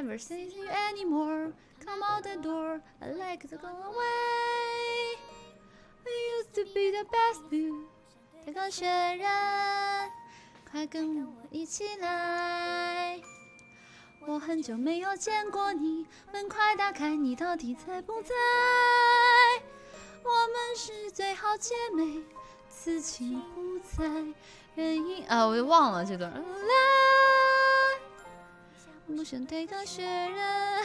never see you anymore. Come out the door, I like to go away. We used to be the best view. 这个雪人，快跟我一起来。我很久没有见过你，门快打开，你到底在不在？我们是最好姐妹，此情不再原因啊，我又忘了这段。不想对个雪人。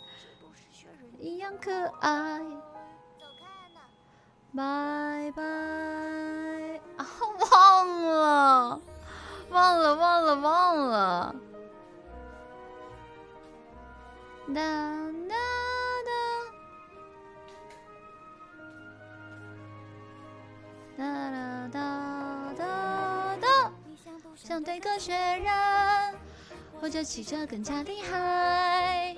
一样可爱。拜拜。啊，忘了，忘了，忘了，忘了。哒哒哒，哒哒哒哒，想对个雪人，或者骑着更加厉害。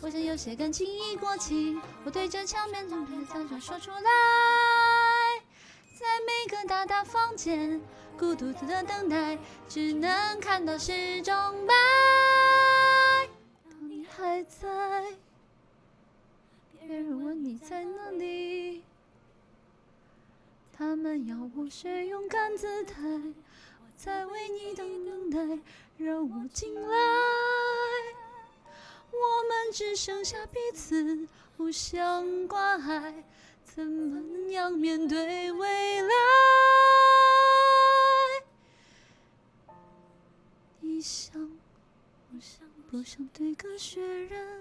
我想有些感情已过期，我对着墙面总别想想说出来。在每个大大房间，孤独的等待，只能看到时钟摆。当你还在，别人问你在哪里，他们要我学勇敢姿态，在为你等待，让我进来。我们只剩下彼此，互相关爱，怎么样面对未来？你想，我想不想对个雪人